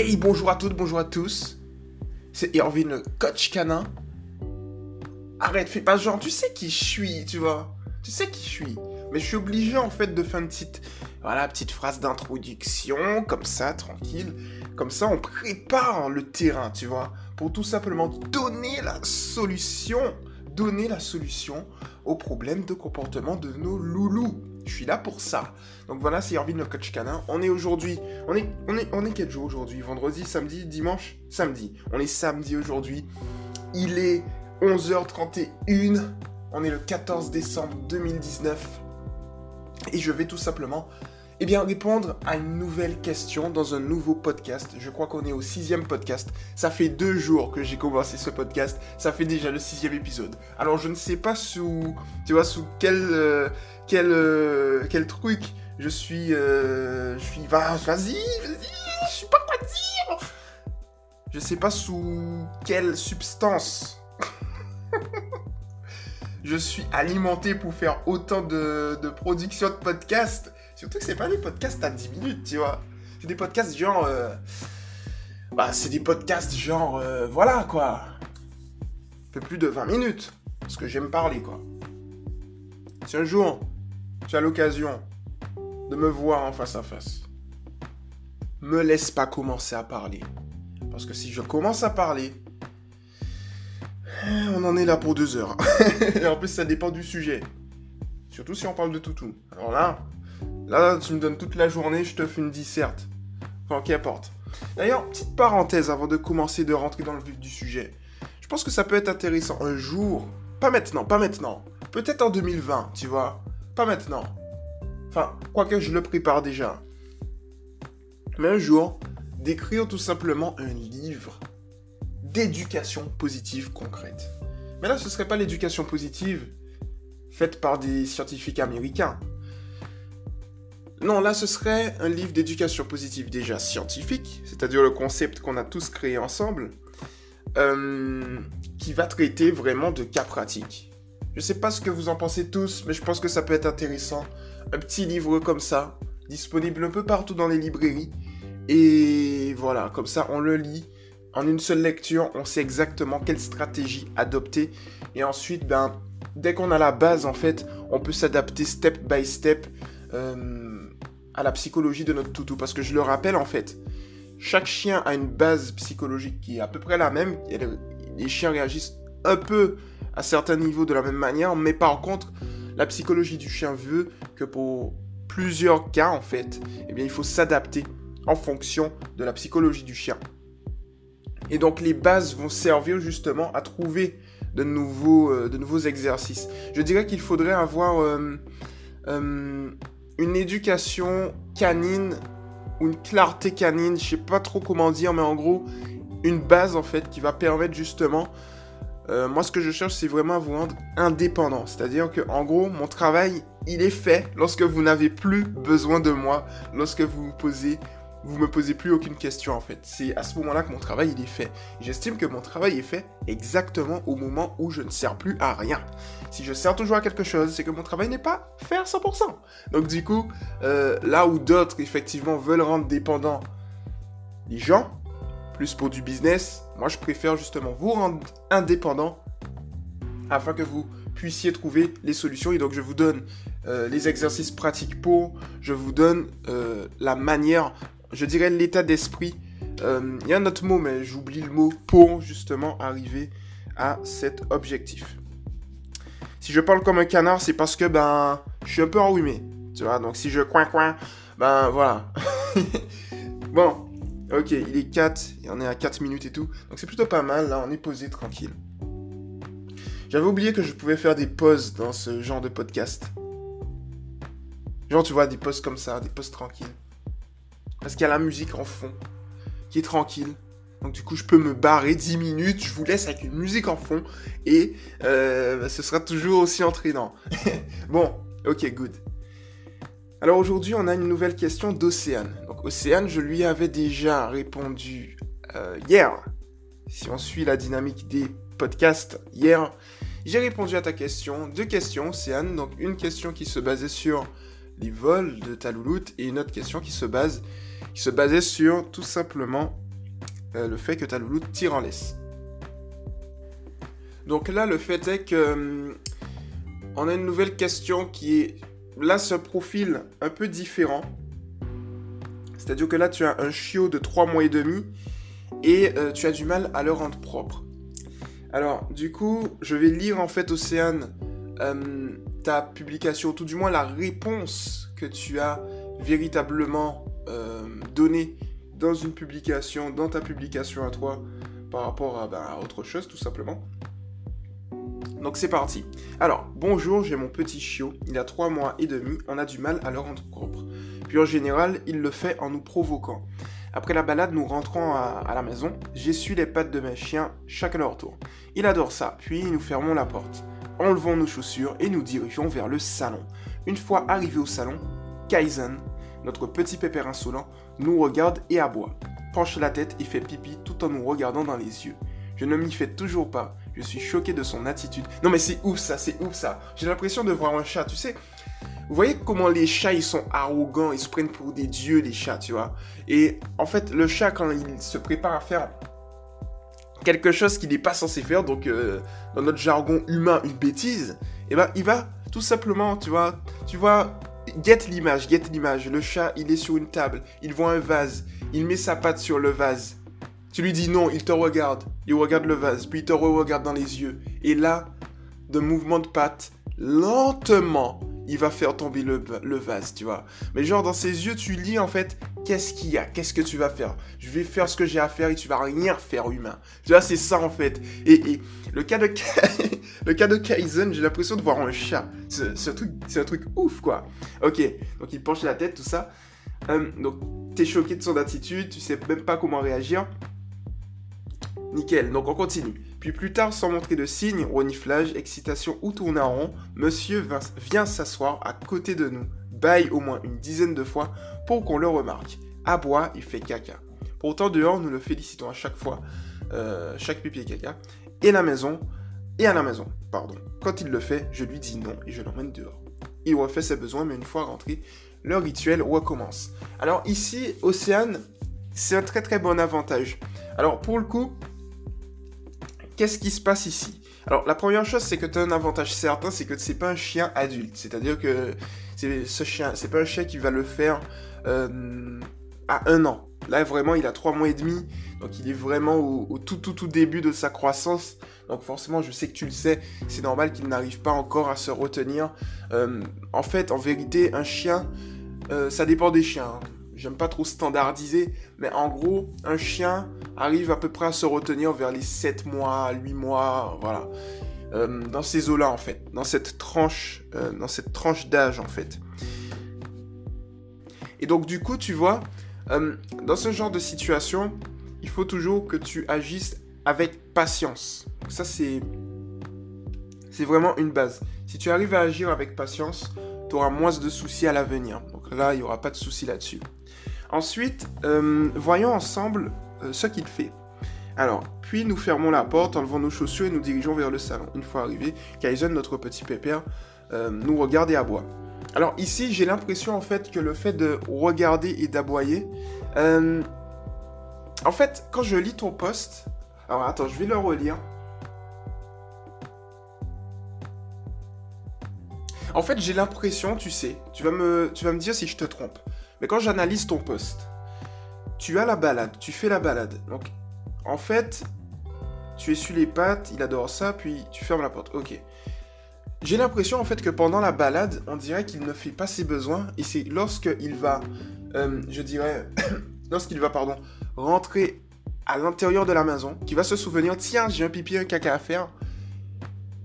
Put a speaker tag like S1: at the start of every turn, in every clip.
S1: Hey, bonjour à toutes, bonjour à tous. C'est Irvine, coach canin. Arrête, fais pas genre, tu sais qui je suis, tu vois. Tu sais qui je suis. Mais je suis obligé en fait de faire une petite, voilà, petite phrase d'introduction, comme ça, tranquille. Comme ça, on prépare le terrain, tu vois, pour tout simplement donner la solution, donner la solution aux problèmes de comportement de nos loulous. Je suis là pour ça. Donc voilà, c'est Irvine le coach canin. On est aujourd'hui, on est, on est, on est quel jour aujourd'hui? Vendredi, samedi, dimanche? Samedi. On est samedi aujourd'hui. Il est 11h31. On est le 14 décembre 2019. Et je vais tout simplement eh bien, répondre à une nouvelle question dans un nouveau podcast. Je crois qu'on est au sixième podcast. Ça fait deux jours que j'ai commencé ce podcast. Ça fait déjà le sixième épisode. Alors, je ne sais pas sous, tu vois, sous quel, euh, quel, euh, quel truc je suis, euh, je suis, vas-y, vas-y, je sais pas quoi dire. Je sais pas sous quelle substance je suis alimenté pour faire autant de, de production de podcasts. Surtout que c'est pas des podcasts à 10 minutes, tu vois. C'est des podcasts genre. Euh, bah, c'est des podcasts genre. euh, voilà, quoi. Un peu plus de 20 minutes. Parce que j'aime parler, quoi. Si un jour, tu as l'occasion de me voir en face à face, me laisse pas commencer à parler. Parce que si je commence à parler, on en est là pour deux heures. Et en plus, ça dépend du sujet. Surtout si on parle de toutou. Alors là, là, tu me donnes toute la journée, je te fais une disserte. Enfin, qu'importe. D'ailleurs, petite parenthèse avant de commencer de rentrer dans le vif du sujet. Je pense que ça peut être intéressant un jour. Pas maintenant, pas maintenant. Peut-être en 2020, tu vois. Pas maintenant. Enfin, quoique je le prépare déjà. Mais un jour, d'écrire tout simplement un livre d'éducation positive concrète. Mais là, ce serait pas l'éducation positive faite par des scientifiques américains. Non, là, ce serait un livre d'éducation positive déjà scientifique, c'est-à-dire le concept qu'on a tous créé ensemble, euh, qui va traiter vraiment de cas pratiques. Je sais pas ce que vous en pensez tous, mais je pense que ça peut être intéressant. Un petit livre comme ça, disponible un peu partout dans les librairies. Et voilà, comme ça, on le lit. En une seule lecture, on sait exactement quelle stratégie adopter. Et ensuite, ben, dès qu'on a la base, en fait, on peut s'adapter step by step euh, à la psychologie de notre toutou. Parce que je le rappelle, en fait, chaque chien a une base psychologique qui est à peu près la même. Les chiens réagissent un peu à certains niveaux de la même manière, mais par contre, la psychologie du chien veut que pour plusieurs cas, en fait, eh bien, il faut s'adapter en fonction de la psychologie du chien. Et donc les bases vont servir justement à trouver de nouveaux, euh, de nouveaux exercices. Je dirais qu'il faudrait avoir euh, une éducation canine une clarté canine, je sais pas trop comment dire, mais en gros, une base en fait qui va permettre justement... euh, moi, ce que je cherche, c'est vraiment à vous rendre indépendant. C'est-à-dire que, en gros, mon travail, il est fait lorsque vous n'avez plus besoin de moi, lorsque vous vous posez vous me posez plus aucune question en fait. C'est à ce moment-là que mon travail il est fait. J'estime que mon travail est fait exactement au moment où je ne sers plus à rien. Si je sers toujours à quelque chose, c'est que mon travail n'est pas fait à 100%. Donc du coup, euh, là où d'autres effectivement veulent rendre dépendants les gens, plus pour du business, moi je préfère justement vous rendre indépendant afin que vous puissiez trouver les solutions. Et donc je vous donne euh, les exercices pratiques pour, je vous donne euh, la manière je dirais l'état d'esprit. Euh, Il y a un autre mot, mais j'oublie le mot pour justement arriver à cet objectif. Si je parle comme un canard, c'est parce que ben je suis un peu enrhumé. Tu vois, donc si je coin coin, ben voilà. bon, ok, il est 4, il en est à 4 minutes et tout. Donc c'est plutôt pas mal, là on est posé tranquille. J'avais oublié que je pouvais faire des pauses dans ce genre de podcast. Genre tu vois, des pauses comme ça, des pauses tranquilles. Parce qu'il y a la musique en fond, qui est tranquille. Donc du coup, je peux me barrer 10 minutes, je vous laisse avec une musique en fond, et euh, ce sera toujours aussi entraînant. bon, ok, good. Alors aujourd'hui, on a une nouvelle question d'Océane. Donc Océane, je lui avais déjà répondu euh, hier. Si on suit la dynamique des podcasts, hier, j'ai répondu à ta question. Deux questions, Océane. Donc une question qui se basait sur les vols de ta louloute et une autre question qui se base se basait sur tout simplement le fait que ta louloute tire en laisse. Donc là, le fait est que hum, on a une nouvelle question qui est là ce profil un peu différent. C'est-à-dire que là, tu as un chiot de 3 mois et demi et euh, tu as du mal à le rendre propre. Alors, du coup, je vais lire en fait, Océane, ta publication, tout du moins la réponse que tu as véritablement hum, donnée dans une publication, dans ta publication à toi, par rapport ben, à autre chose, tout simplement. Donc c'est parti. Alors, bonjour, j'ai mon petit chiot, il a 3 mois et demi, on a du mal à le rendre propre. Puis en général, il le fait en nous provoquant. Après la balade, nous rentrons à, la maison, j'essuie les pattes de mes chiens chaque à leur tour. Il adore ça, puis nous fermons la porte. Enlevons nos chaussures et nous dirigeons vers le salon. Une fois arrivé au salon, Kaizen, notre petit pépère insolent, nous regarde et aboie. Penche la tête et fait pipi tout en nous regardant dans les yeux. Je ne m'y fais toujours pas. Je suis choqué de son attitude. Non mais c'est ouf ça, c'est ouf ça. J'ai l'impression de voir un chat, tu sais. Vous voyez comment les chats, ils sont arrogants, ils se prennent pour des dieux, les chats, tu vois. Et en fait, le chat, quand il se prépare à faire quelque chose qu'il n'est pas censé faire, donc euh, dans notre jargon humain, une bêtise, eh ben il va tout simplement, tu vois, tu vois, get l'image, get l'image. Le chat, il est sur une table, il voit un vase, il met sa patte sur le vase. Tu lui dis non, il te regarde. Il regarde le vase, puis il te regarde dans les yeux. Et là, de mouvement de patte, lentement, il va faire tomber le, vase, tu vois. Mais genre, dans ses yeux, tu lis en fait, qu'est-ce qu'il y a? Qu'est-ce que tu vas faire? Je vais faire ce que j'ai à faire et tu vas rien faire humain. Tu vois, c'est ça en fait. Et, le cas de, le cas de Kaizen, j'ai l'impression de voir un chat. C'est un, truc, ouf, quoi. Ok, donc il penche la tête, tout ça. Euh, donc, t'es choqué de son attitude, tu sais même pas comment réagir. Nickel, donc on continue. Puis plus tard, sans montrer de signes, reniflage, excitation ou tourner en rond, monsieur vient s'asseoir à côté de nous, baille au moins une dizaine de fois pour qu'on le remarque. Aboie, il fait caca. Pourtant, dehors, nous le félicitons à chaque fois, euh, chaque pipi et caca. Et la maison, et à la maison, pardon. Quand il le fait, je lui dis non et je l'emmène dehors. Il refait ses besoins, mais une fois rentré, le rituel recommence. Alors ici, Océane, c'est un très très bon avantage. Alors pour le coup, qu'est-ce qui se passe ici? Alors, la première chose, c'est que tu as un avantage certain, c'est que c'est pas un chien adulte. C'est-à-dire que ce chien, c'est pas un chien qui va le faire euh, à un an. Là, vraiment, il a trois mois et demi. Donc, il est vraiment au, tout, tout, tout début de sa croissance. Donc, forcément, je sais que tu le sais, c'est normal qu'il n'arrive pas encore à se retenir. Euh, en fait, en vérité, un chien, euh, ça dépend des chiens. Hein j'aime pas trop standardiser, mais en gros, un chien arrive à peu près à se retenir vers les 7 mois, 8 mois, voilà. Euh, dans ces eaux-là, en fait, dans cette tranche, euh, dans cette tranche d'âge, en fait. Et donc, du coup, tu vois, euh, dans ce genre de situation, il faut toujours que tu agisses avec patience. ça, c'est, c'est vraiment une base. Si tu arrives à agir avec patience, tu auras moins de soucis à l'avenir. Donc là, il n'y aura pas de soucis là-dessus. Ensuite, euh, voyons ensemble euh, ce qu'il fait. Alors, puis nous fermons la porte, enlevons nos chaussures et nous dirigeons vers le salon. Une fois arrivé, Kaizen, notre petit pépère, euh, nous regarde et aboie. Alors ici, j'ai l'impression en fait que le fait de regarder et d'aboyer... en fait, quand je lis ton post... Alors attends, je vais le relire. En fait, j'ai l'impression, tu sais, tu vas, me, tu vas me dire si je te trompe. Mais quand j'analyse ton poste, tu as la balade, tu fais la balade. Donc, en fait, tu essuies les pattes, il adore ça, puis tu fermes la porte. Ok. J'ai l'impression en fait que pendant la balade, on dirait qu'il ne fait pas ses besoins, et c'est lorsqu'il va, euh, je dirais, lorsqu'il va, pardon, rentrer à l'intérieur de la maison, qu'il va se souvenir, tiens, j'ai un pipi, un caca à faire.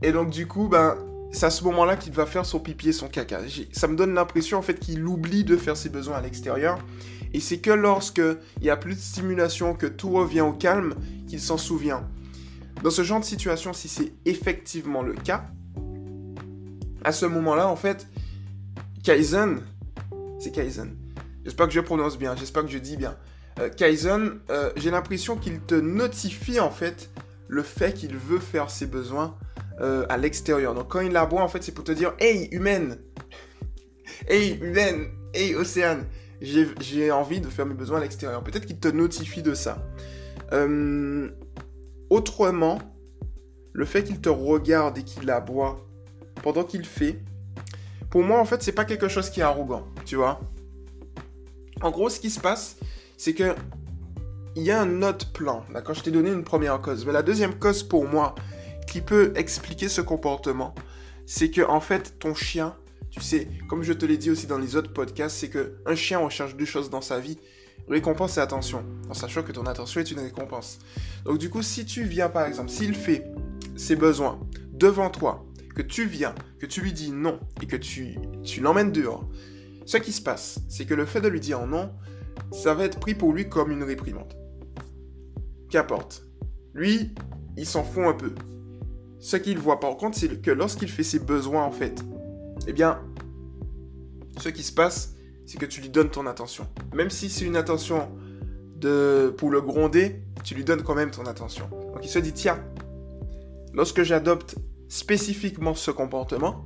S1: Et donc du coup, ben, c'est à ce moment-là qu'il va faire son pipi et son caca. Ça me donne l'impression en fait qu'il oublie de faire ses besoins à l'extérieur. Et c'est que lorsque il y a plus de stimulation, que tout revient au calme, qu'il s'en souvient. Dans ce genre de situation, si c'est effectivement le cas, à ce moment-là, en fait, Kaizen, c'est Kaizen. J'espère que je prononce bien, j'espère que je dis bien. Euh, Kaizen, euh, j'ai l'impression qu'il te notifie en fait le fait qu'il veut faire ses besoins euh, à l'extérieur. Donc quand il la boit, en fait, c'est pour te dire Hey, humaine Hey, humaine Hey, océane J'ai envie de faire mes besoins à l'extérieur. Peut-être qu'il te notifie de ça. Euh, autrement, le fait qu'il te regarde et qu'il aboie pendant qu'il fait, pour moi, en fait, c'est pas quelque chose qui est arrogant, tu vois. En gros, ce qui se passe, c'est que il y a un autre plan. D'accord Je t'ai donné une première cause. Mais la deuxième cause pour moi qui peut expliquer ce comportement, c'est que en fait, ton chien, tu sais, comme je te l'ai dit aussi dans les autres podcasts, c'est que un chien recherche deux choses dans sa vie récompense et attention, en sachant que ton attention est une récompense. Donc du coup, si tu viens par exemple, s'il fait ses besoins devant toi, que tu viens, que tu lui dis non et que tu, tu l'emmènes dehors, ce qui se passe, c'est que le fait de lui dire non, ça va être pris pour lui comme une réprimande. Qu'importe. Lui, il s'en fout un peu. Ce qu'il voit par contre, c'est que lorsqu'il fait ses besoins en fait, eh bien, ce qui se passe, c'est que tu lui donnes ton attention. Même si c'est une attention de, pour le gronder, tu lui donnes quand même ton attention. Donc il se dit, tiens, lorsque j'adopte spécifiquement ce comportement,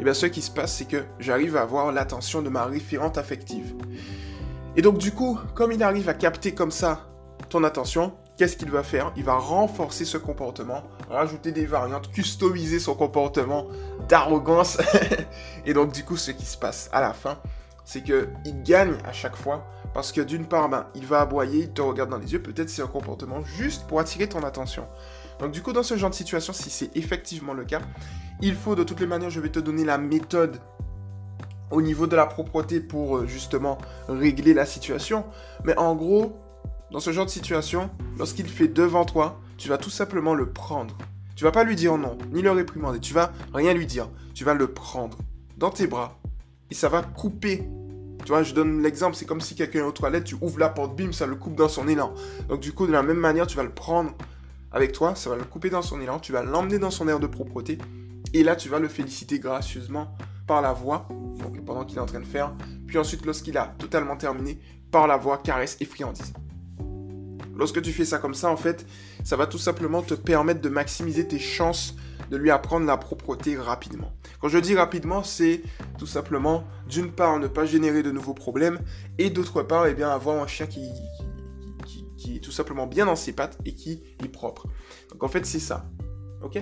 S1: eh bien ce qui se passe, c'est que j'arrive à avoir l'attention de ma référente affective. Et donc du coup, comme il arrive à capter comme ça ton attention, qu'est-ce qu'il va faire? Il va renforcer ce comportement, rajouter des variantes, customiser son comportement d'arrogance. et donc du coup, ce qui se passe à la fin, c'est qu'il gagne à chaque fois. Parce que d'une part, ben, il va aboyer, il te regarde dans les yeux, peut-être c'est un comportement juste pour attirer ton attention. Donc du coup, dans ce genre de situation, si c'est effectivement le cas, il faut de toutes les manières, je vais te donner la méthode au niveau de la propreté pour euh, justement régler la situation. Mais en gros, dans ce genre de situation, lorsqu'il fait devant toi, tu vas tout simplement le prendre. Tu vas pas lui dire non, ni le réprimander, tu vas rien lui dire. Tu vas le prendre dans tes bras et ça va couper. Tu vois, je donne l'exemple, c'est comme si quelqu'un est aux toilettes, tu ouvres la porte, bim, ça le coupe dans son élan. Donc du coup, de la même manière, tu vas le prendre avec toi, ça va le couper dans son élan, tu vas l'emmener dans son air de propreté, et là, tu vas le féliciter gracieusement par la voix, pendant qu'il est en train de faire, puis ensuite, lorsqu'il a totalement terminé, par la voix, caresse et friandise. Lorsque tu fais ça comme ça, en fait, ça va tout simplement te permettre de maximiser tes chances de lui apprendre la propreté rapidement. Quand je dis rapidement, c'est tout simplement, d'une part, ne pas générer de nouveaux problèmes, et d'autre part, eh bien, avoir un chien qui, est tout simplement bien dans ses pattes et qui est propre. Donc en fait, c'est ça. Ok?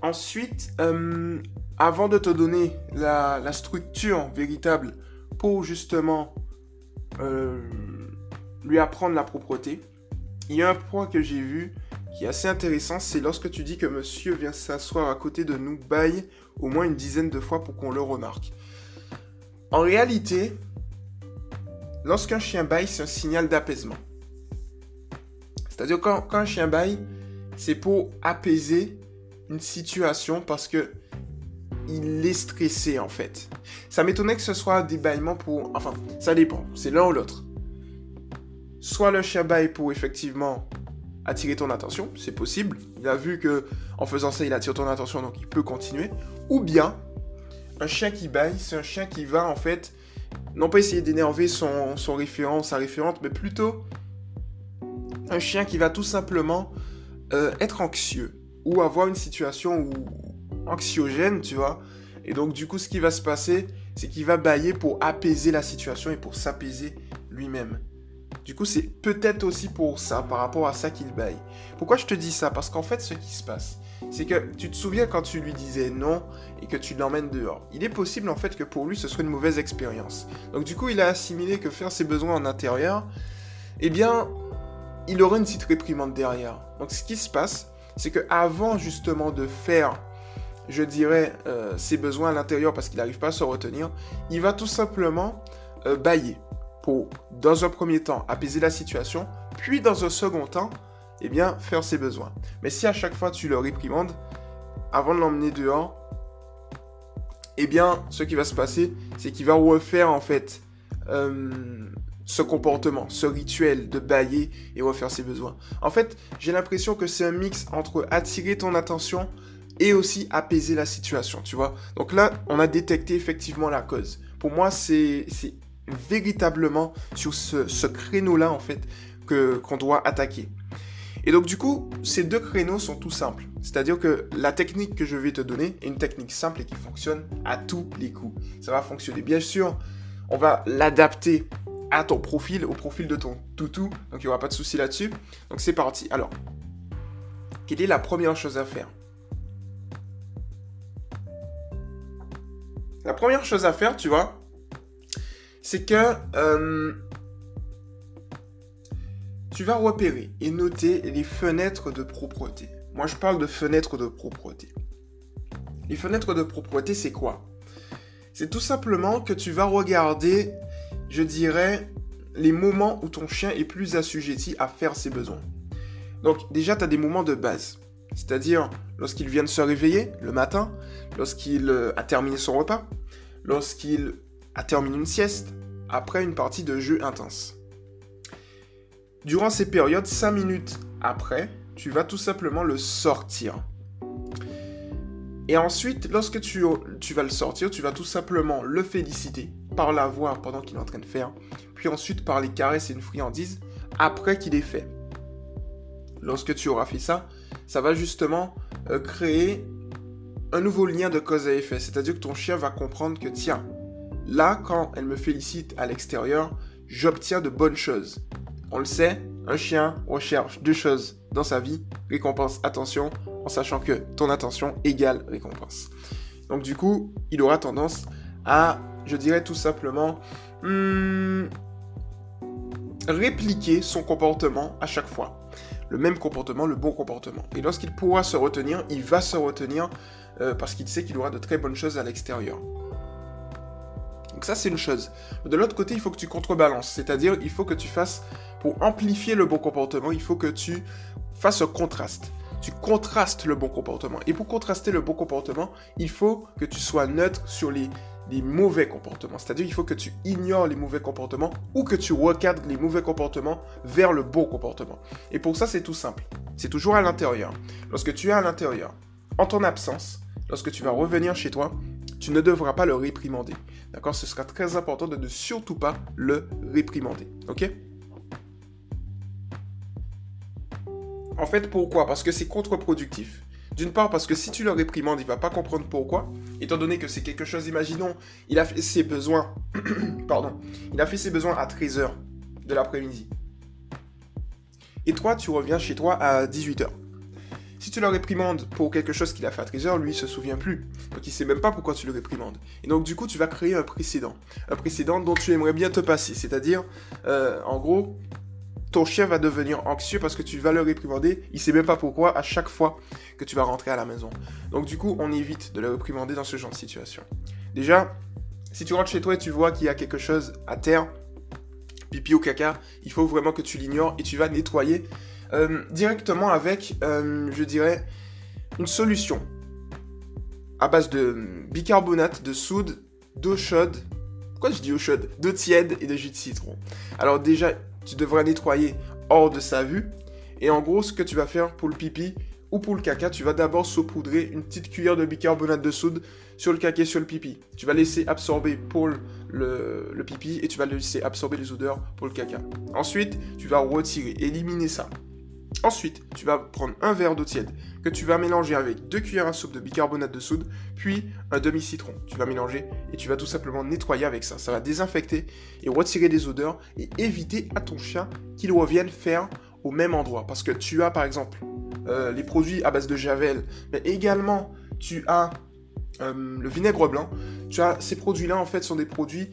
S1: Ensuite, euh, avant de te donner la, structure véritable pour justement euh, lui apprendre la propreté, il y a un point que j'ai vu qui est assez intéressant, c'est lorsque tu dis que monsieur vient s'asseoir à côté de nous, baille au moins une dizaine de fois pour qu'on le remarque. En réalité, lorsqu'un chien baille, c'est un signal d'apaisement. C'est-à-dire quand, un chien baille, c'est pour apaiser une situation parce que il est stressé en fait. Ça m'étonnait que ce soit des bâillements pour... Enfin, ça dépend, c'est l'un ou l'autre. Soit le chien baille pour effectivement attirer ton attention, c'est possible. Il a vu que en faisant ça, il attire ton attention, donc il peut continuer. Ou bien, un chien qui baille, c'est un chien qui va en fait, non pas essayer d'énerver son, référent, sa référente, mais plutôt un chien qui va tout simplement euh, être anxieux ou avoir une situation anxiogène, tu vois. Et donc du coup, ce qui va se passer, c'est qu'il va bailler pour apaiser la situation et pour s'apaiser lui-même. Du coup, c'est peut-être aussi pour ça, par rapport à ça qu'il baille. Pourquoi je te dis ça? Parce qu'en fait, ce qui se passe, c'est que tu te souviens quand tu lui disais non et que tu l'emmènes dehors. Il est possible en fait que pour lui, ce soit une mauvaise expérience. Donc du coup, il a assimilé que faire ses besoins en intérieur, eh bien, il aurait une petite réprimande derrière. Donc ce qui se passe, c'est que avant justement de faire, je dirais, euh, ses besoins à l'intérieur parce qu'il n'arrive pas à se retenir, il va tout simplement euh, bailler dans un premier temps, apaiser la situation, puis dans un second temps, eh bien, faire ses besoins. Mais si à chaque fois tu le réprimandes, avant de l'emmener dehors, eh bien, ce qui va se passer, c'est qu'il va refaire, en fait, euh, ce comportement, ce rituel de bailler et refaire ses besoins. En fait, j'ai l'impression que c'est un mix entre attirer ton attention et aussi apaiser la situation, tu vois. Donc là, on a détecté effectivement la cause. Pour moi, c'est véritablement sur ce, créneau-là, en fait, qu'on doit attaquer. Et donc, du coup, ces deux créneaux sont tout simples. C'est-à-dire que la technique que je vais te donner est une technique simple et qui fonctionne à tous les coups. Ça va fonctionner. Bien sûr, on va l'adapter à ton profil, au profil de ton toutou. Donc il n'y aura pas de souci là-dessus. Donc c'est parti. Alors, quelle est la première chose à faire? La première chose à faire, tu vois, c'est que euh, tu vas repérer et noter les fenêtres de propreté. Moi, je parle de fenêtres de propreté. Les fenêtres de propreté, c'est quoi? C'est tout simplement que tu vas regarder, je dirais, les moments où ton chien est plus assujetti à faire ses besoins. Donc déjà, tu as des moments de base. C'est-à-dire lorsqu'il vient de se réveiller le matin, lorsqu'il euh, a terminé son repas, lorsqu'il a terminé une sieste, après une partie de jeu intense. Durant ces périodes, 5 minutes après, tu vas tout simplement le sortir. Et ensuite, lorsque tu, vas le sortir, tu vas tout simplement le féliciter par la voix pendant qu'il est en train de faire, puis ensuite par les caresses et une friandise après qu'il ait fait. Lorsque tu auras fait ça, ça va justement euh, créer un nouveau lien de cause à effet. C'est-à-dire que ton chien va comprendre que, tiens, là, quand elle me félicite à l'extérieur, j'obtiens de bonnes choses. On le sait, un chien recherche deux choses dans sa vie, récompense, attention, en sachant que ton attention égale récompense. Donc du coup, il aura tendance à, je dirais tout simplement, hmm, répliquer son comportement à chaque fois. Le même comportement, le bon comportement. Et lorsqu'il pourra se retenir, il va se retenir euh, parce qu'il sait qu'il aura de très bonnes choses à l'extérieur. Donc ça, c'est une chose. De l'autre côté, il faut que tu contrebalances. C'est-à-dire, il faut que tu fasses, pour amplifier le bon comportement, il faut que tu fasses un contraste. Tu contrastes le bon comportement. Et pour contraster le bon comportement, il faut que tu sois neutre sur les, mauvais comportements. C'est-à-dire, il faut que tu ignores les mauvais comportements ou que tu recadres les mauvais comportements vers le bon comportement. Et pour ça, c'est tout simple. C'est toujours à l'intérieur. Lorsque tu es à l'intérieur, en ton absence, lorsque tu vas revenir chez toi, tu ne devras pas le réprimander. D'accord? Ce sera très important de ne surtout pas le réprimander. Ok? En fait, pourquoi? Parce que c'est contre-productif. D'une part, parce que si tu le réprimandes, il va pas comprendre pourquoi. Étant donné que c'est quelque chose, imaginons, il a fait ses besoins. pardon. Il a fait ses besoins à 13h de l'après-midi. Et toi, tu reviens chez toi à 18h. Si tu le réprimandes pour quelque chose qu'il a fait à 13h, lui, il se souvient plus. Donc il sait même pas pourquoi tu le réprimandes. Et donc du coup, tu vas créer un précédent. Un précédent dont tu aimerais bien te passer. C'est-à-dire, euh, en gros, ton chien va devenir anxieux parce que tu vas le réprimander. Il sait même pas pourquoi à chaque fois que tu vas rentrer à la maison. Donc du coup, on évite de le réprimander dans ce genre de situation. Déjà, si tu rentres chez toi et tu vois qu'il y a quelque chose à terre, pipi ou caca, il faut vraiment que tu l'ignores et tu vas nettoyer euh, directement avec, euh, je dirais, une solution à base de bicarbonate de soude, d'eau chaude. Pourquoi je dis eau chaude? D'eau tiède et de jus de citron. Alors déjà, tu devras nettoyer hors de sa vue. Et en gros, ce que tu vas faire pour le pipi ou pour le caca, tu vas d'abord saupoudrer une petite cuillère de bicarbonate de soude sur le caca et sur le pipi. Tu vas laisser absorber pour le, le pipi et tu vas laisser absorber les odeurs pour le caca. Ensuite, tu vas retirer, éliminer ça. Ensuite, tu vas prendre un verre d'eau tiède que tu vas mélanger avec deux cuillères à soupe de bicarbonate de soude, puis un demi-citron. Tu vas mélanger et tu vas tout simplement nettoyer avec ça. Ça va désinfecter et retirer des odeurs et éviter à ton chien qu'il revienne faire au même endroit. Parce que tu as par exemple euh, les produits à base de javel, mais également tu as euh, le vinaigre blanc. Tu as ces produits-là en fait sont des produits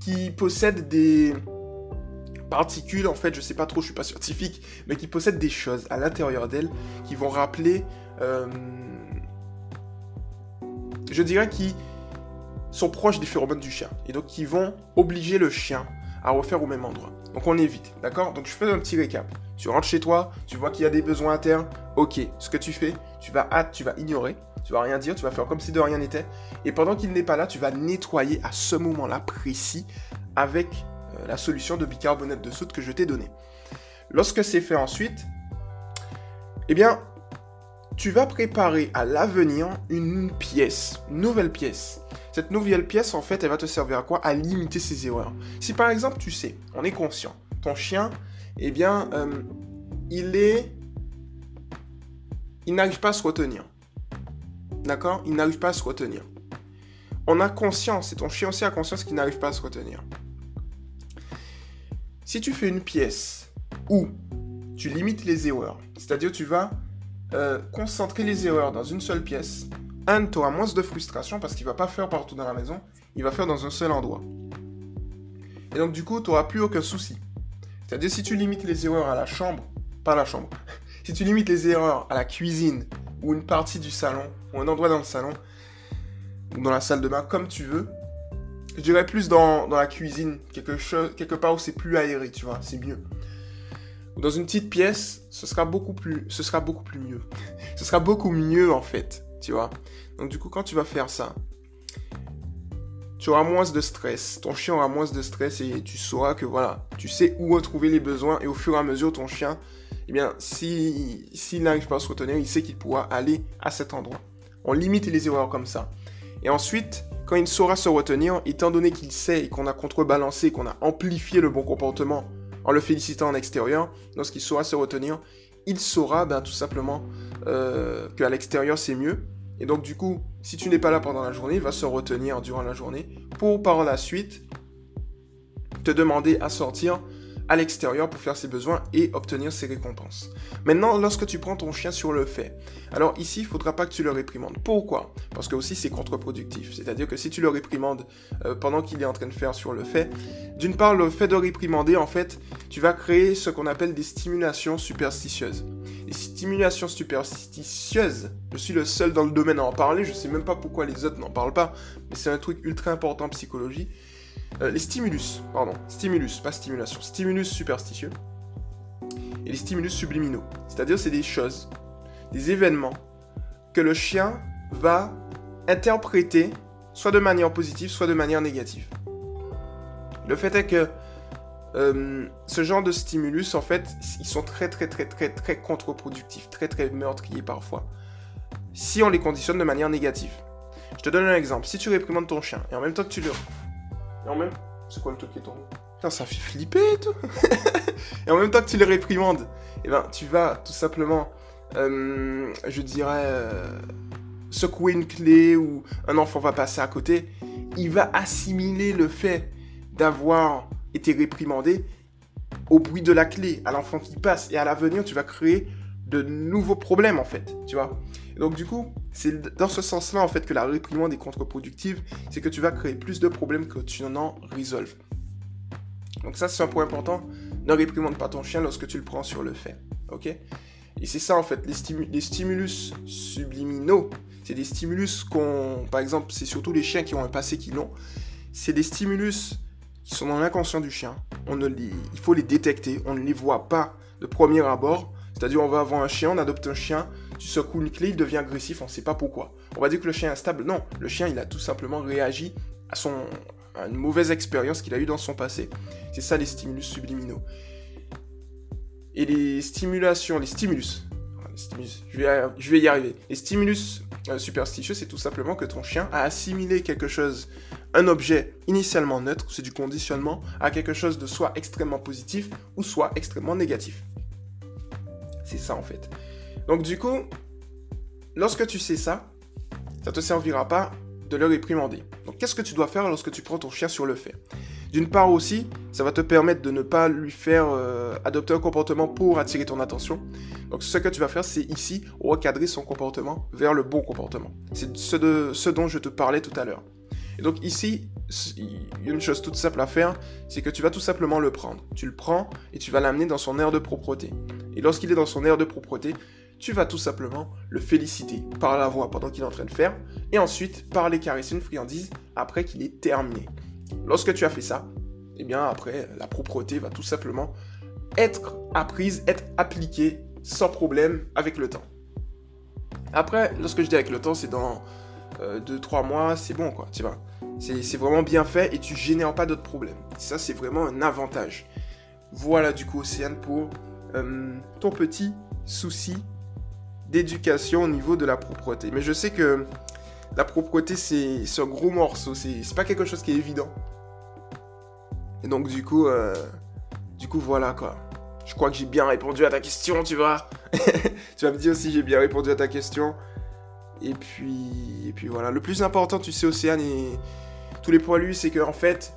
S1: qui possèdent des particules, en fait, je sais pas trop, je suis pas scientifique, mais qui possèdent des choses à l'intérieur d'elles qui vont rappeler, euh, je dirais, qui sont proches des phéromones du chien, et donc qui vont obliger le chien à refaire au même endroit. Donc on évite, d'accord? Donc je fais un petit récap. Tu rentres chez toi, tu vois qu'il y a des besoins internes, ok, ce que tu fais, tu vas hâte, tu vas ignorer, tu vas rien dire, tu vas faire comme si de rien n'était, et pendant qu'il n'est pas là, tu vas nettoyer à ce moment-là précis avec la solution de bicarbonate de soude que je t'ai donnée. Lorsque c'est fait ensuite, eh bien, tu vas préparer à l'avenir une pièce, une nouvelle pièce. Cette nouvelle pièce, en fait, elle va te servir à quoi? À limiter ses erreurs. Si par exemple, tu sais, on est conscient, ton chien, eh bien, euh, il est... Il n'arrive pas à se retenir. D'accord? Il n'arrive pas à se retenir. On a conscience, et ton chien aussi a conscience qu'il n'arrive pas à se retenir. Si tu fais une pièce où tu limites les erreurs, c'est-à-dire tu vas euh, concentrer les erreurs dans une seule pièce, un, tu auras moins de frustration parce qu'il va pas faire partout dans la maison, il va faire dans un seul endroit. Et donc du coup, tu n'auras plus aucun souci. C'est-à-dire si tu limites les erreurs à la chambre, pas la chambre, si tu limites les erreurs à la cuisine ou une partie du salon, ou un endroit dans le salon, ou dans la salle de bain, comme tu veux, je dirais plus dans, la cuisine, quelque, chose, quelque part où c'est plus aéré, tu vois, c'est mieux. Dans une petite pièce, ce sera beaucoup plus, ce sera beaucoup plus mieux. ce sera beaucoup mieux en fait, tu vois. Donc du coup, quand tu vas faire ça, tu auras moins de stress. Ton chien aura moins de stress et tu sauras que voilà, tu sais où retrouver les besoins et au fur et à mesure, ton chien, eh bien, s'il si, n'arrive pas à se retenir, il sait qu'il pourra aller à cet endroit. On limite les erreurs comme ça. Et ensuite, quand il saura se retenir, étant donné qu'il sait et qu'on a contrebalancé, qu'on a amplifié le bon comportement en le félicitant en extérieur, lorsqu'il saura se retenir, il saura ben, tout simplement euh, qu'à l'extérieur c'est mieux. Et donc du coup, si tu n'es pas là pendant la journée, il va se retenir durant la journée pour par la suite te demander à sortir à l'extérieur pour faire ses besoins et obtenir ses récompenses. Maintenant, lorsque tu prends ton chien sur le fait, alors ici, il faudra pas que tu le réprimandes. Pourquoi? Parce que aussi c'est contre-productif. C'est-à-dire que si tu le réprimandes euh, pendant qu'il est en train de faire sur le fait, d'une part, le fait de réprimander, en fait, tu vas créer ce qu'on appelle des stimulations superstitieuses. Les stimulations superstitieuses, je suis le seul dans le domaine à en parler, je ne sais même pas pourquoi les autres n'en parlent pas, mais c'est un truc ultra important en psychologie. Euh, les stimulus, pardon, stimulus, pas stimulation, stimulus superstitieux et les stimulus subliminaux. C'est-à-dire, c'est des choses, des événements que le chien va interpréter soit de manière positive, soit de manière négative. Le fait est que euh, ce genre de stimulus, en fait, ils sont très très très très très contre-productifs, très très meurtriers parfois, si on les conditionne de manière négative. Je te donne un exemple. Si tu réprimandes ton chien et en même temps que tu le et en même... C'est quoi le truc qui est tombé Putain, ça fait flipper et tout Et en même temps que tu le réprimandes, eh ben, tu vas tout simplement, euh, je dirais, euh, secouer une clé ou un enfant va passer à côté. Il va assimiler le fait d'avoir été réprimandé au bruit de la clé, à l'enfant qui passe. Et à l'avenir, tu vas créer de nouveaux problèmes, en fait, tu vois. donc, du coup, c'est dans ce sens-là, en fait, que la réprimande est contre-productive, c'est que tu vas créer plus de problèmes que tu n'en résolves. Donc ça, c'est un point important. Ne réprimande pas ton chien lorsque tu le prends sur le fait. Ok? Et c'est ça, en fait, les, stimulus subliminaux. C'est des stimulus qu'on... Par exemple, c'est surtout les chiens qui ont un passé qui l'ont. C'est des stimulus qui sont dans l'inconscient du chien. On ne les... Il faut les détecter. On ne les voit pas de premier abord. C'est-à-dire, on va avoir un chien, on adopte un chien, tu secoues une clé, il devient agressif, on ne sait pas pourquoi. On va dire que le chien est instable. Non, le chien, il a tout simplement réagi à, son, une mauvaise expérience qu'il a eue dans son passé. C'est ça les stimulus subliminaux. Et les stimulations, les stimulus, je, vais, je vais y arriver. Les stimulus euh, superstitieux, c'est tout simplement que ton chien a assimilé quelque chose, un objet initialement neutre, c'est du conditionnement, à quelque chose de soit extrêmement positif ou soit extrêmement négatif. C'est ça en fait. Donc du coup, lorsque tu sais ça, ça te servira pas de le réprimander. Donc qu'est-ce que tu dois faire lorsque tu prends ton chien sur le fait? D'une part aussi, ça va te permettre de ne pas lui faire euh, adopter un comportement pour attirer ton attention. Donc ce que tu vas faire, c'est ici recadrer son comportement vers le bon comportement. C'est ce, de, ce dont je te parlais tout à l'heure. Et donc ici, il y a une chose toute simple à faire, c'est que tu vas tout simplement le prendre. Tu le prends et tu vas l'amener dans son aire de propreté. Et lorsqu'il est dans son aire de propreté, tu vas tout simplement le féliciter par la voix pendant qu'il est en train de faire, et ensuite par les caresser une friandise après qu'il est terminé. Lorsque tu as fait ça, eh bien après, la propreté va tout simplement être apprise, être appliquée sans problème avec le temps. Après, lorsque je dis avec le temps, c'est dans 2-3 euh, mois, c'est bon quoi, tu vois. C'est vraiment bien fait et tu génères pas d'autres problèmes. Ça, c'est vraiment un avantage. Voilà du coup, Océane, pour euh, ton petit souci d'éducation au niveau de la propreté. Mais je sais que la propreté, c'est un gros morceau. C'est pas quelque chose qui est évident. Et donc, du coup, euh, du coup, voilà quoi. Je crois que j'ai bien répondu à ta question, tu vois. tu vas me dire si j'ai bien répondu à ta question. Et puis, puis voilà. Le plus important, tu sais, Océane et tous les poilus, c'est que en fait,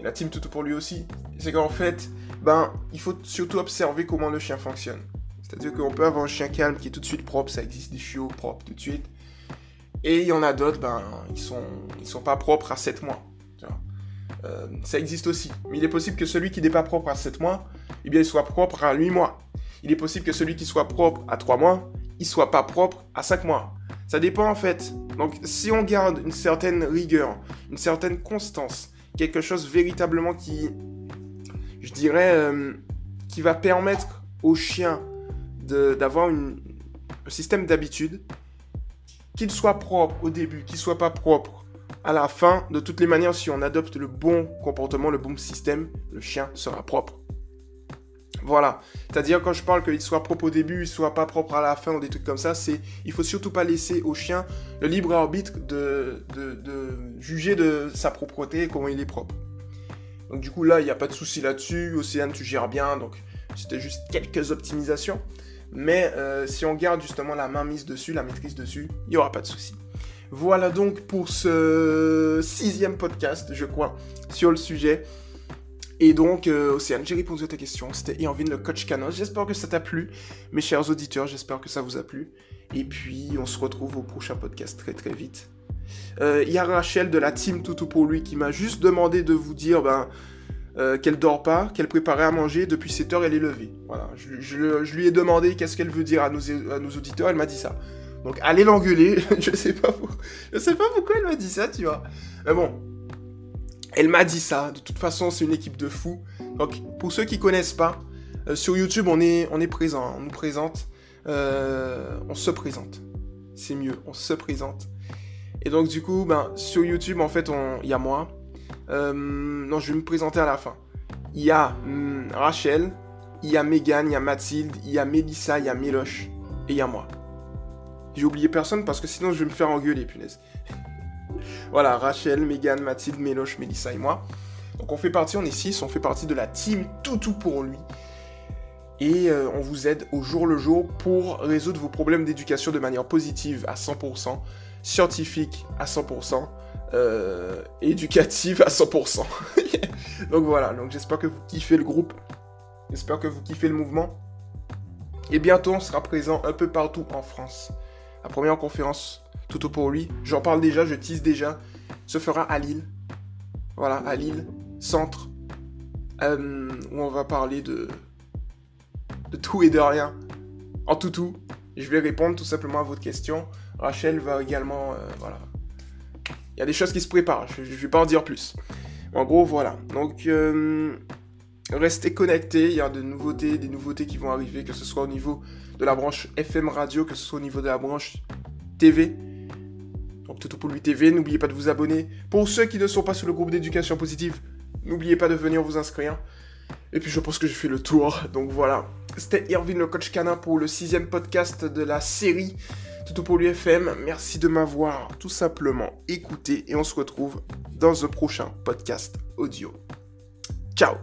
S1: et la team Toutou pour lui aussi, c'est qu'en fait, ben, il faut surtout observer comment le chien fonctionne. C'est-à-dire qu'on peut avoir un chien calme qui est tout de suite propre, ça existe des chiots propres tout de suite. Et il y en a d'autres, ben, ils sont, ils sont pas propres à 7 mois. Euh, ça existe aussi. Mais il est possible que celui qui n'est pas propre à 7 mois, eh bien, il soit propre à 8 mois. Il est possible que celui qui soit propre à 3 mois, il soit pas propre à 5 mois. Ça dépend en fait. Donc si on garde une certaine rigueur, une certaine constance, quelque chose véritablement qui, je dirais, euh, qui va permettre au chien d'avoir un système d'habitude, qu'il soit propre au début, qu'il soit pas propre à la fin, de toutes les manières, si on adopte le bon comportement, le bon système, le chien sera propre. Voilà. C'est-à-dire quand je parle qu'il soit propre au début, il soit pas propre à la fin ou des trucs comme ça, c'est il faut surtout pas laisser au chien le libre arbitre de, de, juger de sa propreté et comment il est propre. Donc du coup là, il n'y a pas de souci là-dessus. Océane, tu gères bien. Donc c'était juste quelques optimisations. Mais euh, si on garde justement la main mise dessus, la maîtrise dessus, il n'y aura pas de souci. Voilà donc pour ce sixième podcast, je crois, sur le sujet. Et donc, euh, Océane, j'ai répondu à ta question. C'était Irvin, le coach canos. J'espère que ça t'a plu, mes chers auditeurs. J'espère que ça vous a plu. Et puis, on se retrouve au prochain podcast très très vite. Euh, il y a Rachel de la team Toutou pour lui qui m'a juste demandé de vous dire ben, euh, qu'elle dort pas, qu'elle préparait à manger. Depuis 7 heures, elle est levée. Voilà. Je, lui ai demandé qu'est-ce qu'elle veut dire à nos, auditeurs. Elle m'a dit ça. Donc, allez l'engueuler. je sais pas je sais pas pourquoi elle m'a dit ça, tu vois. Mais bon, elle m'a dit ça. De toute façon, c'est une équipe de fous. Donc, pour ceux qui connaissent pas, euh, sur YouTube, on est, on est présent. On nous présente. Euh, on se présente. C'est mieux. On se présente. Et donc, du coup, ben, sur YouTube, en fait, il y a moi. Euh, non, je vais me présenter à la fin. Il y a hmm, Rachel, il y a Megan, il y a Mathilde, il y a Melissa, il y a Miloche. Et il y a moi. J'ai oublié personne parce que sinon je vais me faire engueuler, punaise. Voilà, Rachel, Megan, Mathilde, Méloche, Mélissa et moi. Donc on fait partie, on est 6, on fait partie de la team Toutou pour lui. Et euh, on vous aide au jour le jour pour résoudre vos problèmes d'éducation de manière positive à 100%, scientifique à 100%, euh, éducative à 100%. donc voilà, donc j'espère que vous kiffez le groupe, j'espère que vous kiffez le mouvement. Et bientôt on sera présent un peu partout en France. La première conférence tout pour lui. J'en parle déjà, je tease déjà. Se fera à Lille. Voilà, à Lille, centre. Euh, où on va parler de, de tout et de rien. En tout tout. Je vais répondre tout simplement à votre question. Rachel va également. Euh, voilà. Il y a des choses qui se préparent, je ne vais pas en dire plus. En gros, voilà. Donc, euh, restez connectés. Il y a de nouveautés, des nouveautés qui vont arriver, que ce soit au niveau de la branche FM radio, que ce soit au niveau de la branche TV. Donc pour lui TV, n'oubliez pas de vous abonner. Pour ceux qui ne sont pas sur le groupe d'éducation positive, n'oubliez pas de venir vous inscrire. Et puis je pense que j'ai fait le tour. Donc voilà. C'était Irvin le coach canin pour le sixième podcast de la série Toto pour l'UFM. Merci de m'avoir tout simplement écouté et on se retrouve dans un prochain podcast audio. Ciao